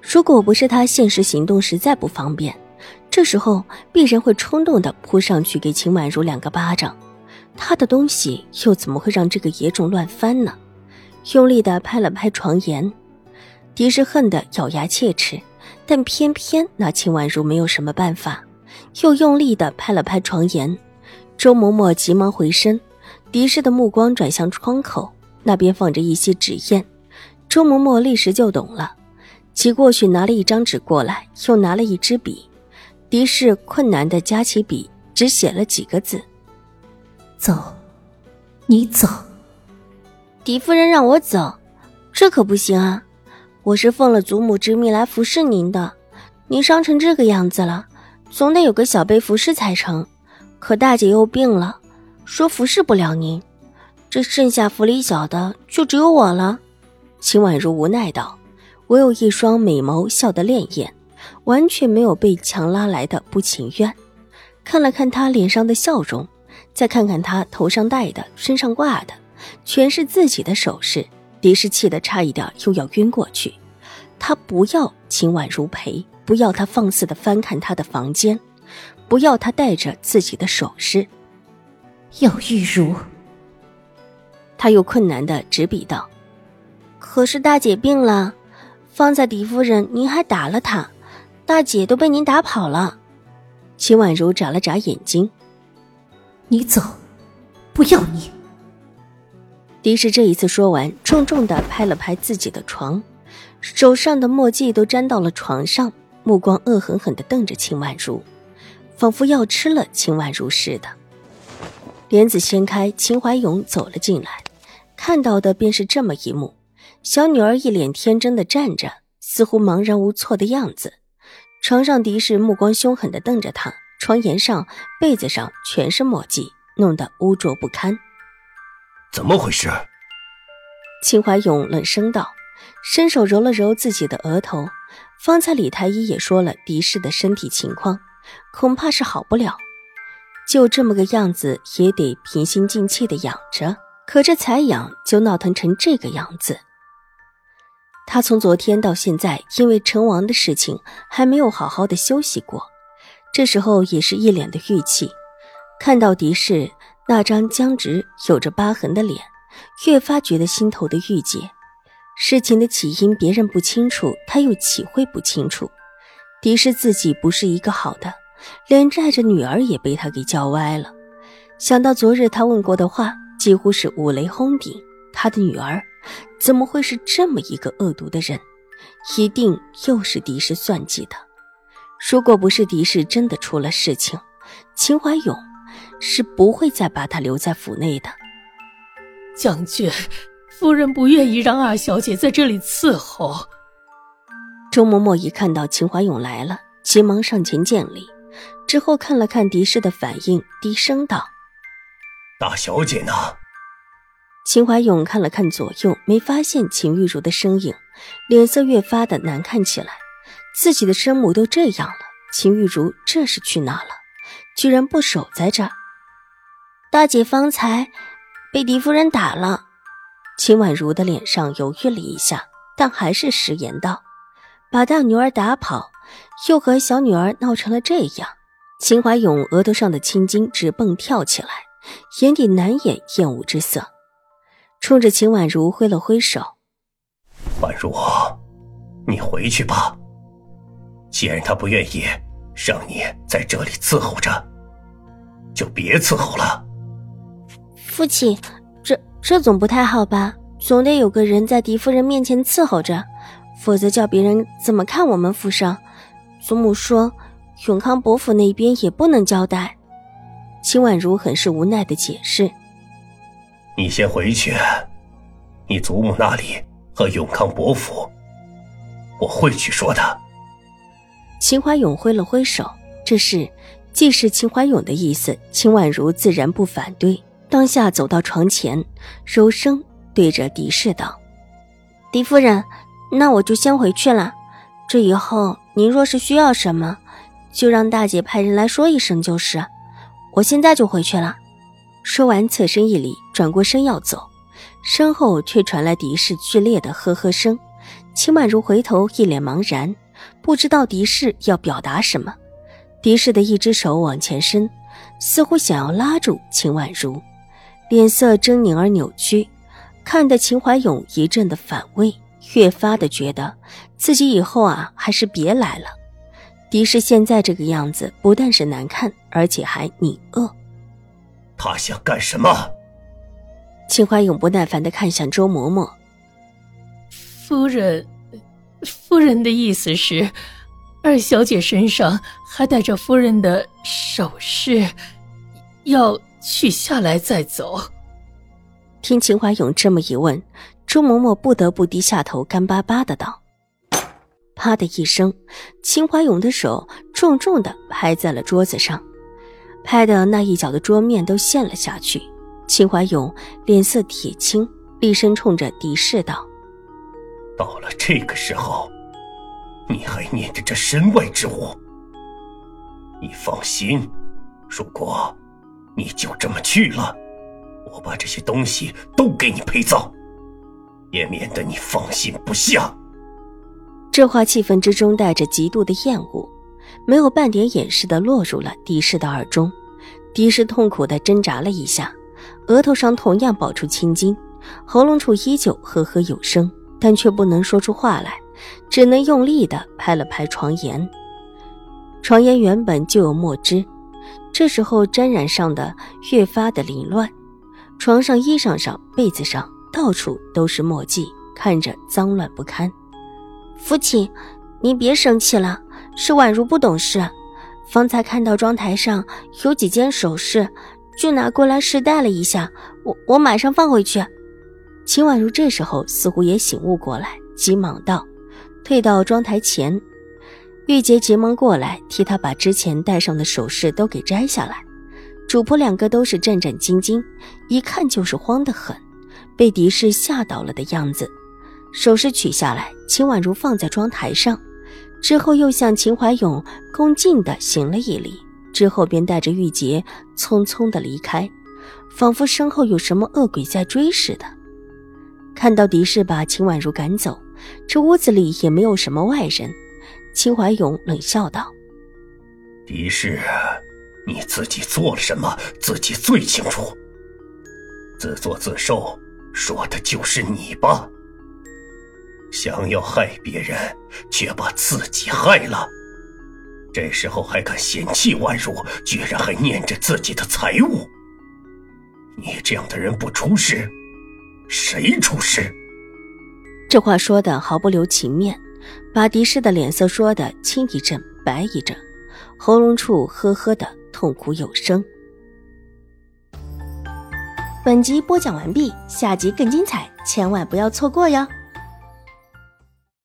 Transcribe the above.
如果不是他现实行动实在不方便，这时候必然会冲动的扑上去给秦婉如两个巴掌。他的东西又怎么会让这个野种乱翻呢？用力的拍了拍床沿，狄氏恨得咬牙切齿，但偏偏拿秦婉如没有什么办法，又用力的拍了拍床沿。周嬷嬷急忙回身，狄氏的目光转向窗口，那边放着一些纸砚。周嬷嬷立时就懂了。骑过去拿了一张纸过来，又拿了一支笔。狄氏困难的夹起笔，只写了几个字：“走，你走。”狄夫人让我走，这可不行啊！我是奉了祖母之命来服侍您的，您伤成这个样子了，总得有个小辈服侍才成。可大姐又病了，说服侍不了您，这剩下府里小的就只有我了。秦婉如无奈道。我有一双美眸笑得潋滟，完全没有被强拉来的不情愿。看了看他脸上的笑容，再看看他头上戴的、身上挂的，全是自己的首饰，狄氏气得差一点又要晕过去。他不要秦婉如陪，不要他放肆的翻看他的房间，不要他带着自己的首饰。要玉茹，他又困难的执笔道：“可是大姐病了。”方才狄夫人，您还打了他，大姐都被您打跑了。秦婉如眨了眨眼睛，你走，不要你。狄氏这一次说完，重重的拍了拍自己的床，手上的墨迹都沾到了床上，目光恶狠狠的瞪着秦婉如，仿佛要吃了秦婉如似的。帘子掀开，秦怀勇走了进来，看到的便是这么一幕。小女儿一脸天真的站着，似乎茫然无措的样子。床上狄氏目光凶狠的瞪着她，床沿上、被子上全是墨迹，弄得污浊不堪。怎么回事？秦怀勇冷声道，伸手揉了揉自己的额头。方才李太医也说了狄氏的身体情况，恐怕是好不了。就这么个样子，也得平心静气的养着。可这才养就闹腾成这个样子。他从昨天到现在，因为成王的事情还没有好好的休息过，这时候也是一脸的郁气。看到狄氏那张僵直、有着疤痕的脸，越发觉得心头的郁结。事情的起因别人不清楚，他又岂会不清楚？狄氏自己不是一个好的，连带着女儿也被他给教歪了。想到昨日他问过的话，几乎是五雷轰顶，他的女儿。怎么会是这么一个恶毒的人？一定又是狄氏算计的。如果不是狄氏真的出了事情，秦怀勇是不会再把他留在府内的。将军，夫人不愿意让二小姐在这里伺候。周嬷嬷一看到秦怀勇来了，急忙上前见礼，之后看了看狄氏的反应，低声道：“大小姐呢？”秦怀勇看了看左右，没发现秦玉茹的身影，脸色越发的难看起来。自己的生母都这样了，秦玉茹这是去哪了？居然不守在这儿。大姐方才被狄夫人打了。秦婉如的脸上犹豫了一下，但还是食言道：“把大女儿打跑，又和小女儿闹成了这样。”秦怀勇额头上的青筋直蹦跳起来，眼底难掩厌恶之色。冲着秦婉如挥了挥手：“婉如，你回去吧。既然他不愿意让你在这里伺候着，就别伺候了。”父亲，这这总不太好吧？总得有个人在狄夫人面前伺候着，否则叫别人怎么看我们府上？祖母说，永康伯府那边也不能交代。秦婉如很是无奈的解释。你先回去，你祖母那里和永康伯府，我会去说的。秦怀勇挥了挥手，这事既是秦怀勇的意思，秦婉如自然不反对。当下走到床前，柔声对着狄氏道：“狄夫人，那我就先回去了。这以后您若是需要什么，就让大姐派人来说一声就是。我现在就回去了。”说完，侧身一礼，转过身要走，身后却传来狄氏剧烈的呵呵声。秦婉如回头，一脸茫然，不知道狄氏要表达什么。狄氏的一只手往前伸，似乎想要拉住秦婉如，脸色狰狞而扭曲，看得秦怀勇一阵的反胃，越发的觉得自己以后啊，还是别来了。狄氏现在这个样子，不但是难看，而且还拧恶。他想干什么？秦怀勇不耐烦的看向周嬷嬷。夫人，夫人的意思是，二小姐身上还带着夫人的首饰，要取下来再走。听秦怀勇这么一问，周嬷嬷不得不低下头，干巴巴的道：“啪的一声，秦怀勇的手重重的拍在了桌子上。”拍的那一角的桌面都陷了下去，秦怀勇脸色铁青，厉声冲着狄氏道：“到了这个时候，你还念着这身外之物？你放心，如果你就这么去了，我把这些东西都给你陪葬，也免得你放心不下。”这话气氛之中带着极度的厌恶。没有半点掩饰的落入了狄氏的耳中，狄氏痛苦的挣扎了一下，额头上同样爆出青筋，喉咙处依旧呵呵有声，但却不能说出话来，只能用力的拍了拍床沿。床沿原本就有墨汁，这时候沾染上的越发的凌乱，床上、衣裳上、被子上到处都是墨迹，看着脏乱不堪。父亲，您别生气了。是宛如不懂事，方才看到妆台上有几件首饰，就拿过来试戴了一下。我我马上放回去。秦婉如这时候似乎也醒悟过来，急忙道：“退到妆台前。”玉洁急忙过来替她把之前戴上的首饰都给摘下来。主仆两个都是战战兢兢，一看就是慌得很，被敌视吓倒了的样子。首饰取下来，秦婉如放在妆台上。之后又向秦怀勇恭敬地行了一礼，之后便带着玉洁匆匆地离开，仿佛身后有什么恶鬼在追似的。看到狄氏把秦婉如赶走，这屋子里也没有什么外人。秦怀勇冷笑道：“狄氏，你自己做了什么，自己最清楚。自作自受，说的就是你吧。”想要害别人，却把自己害了。这时候还敢嫌弃婉如，居然还念着自己的财物。你这样的人不出事，谁出事？这话说的毫不留情面，把狄氏的脸色说的青一阵白一阵，喉咙处呵呵的痛苦有声。本集播讲完毕，下集更精彩，千万不要错过哟。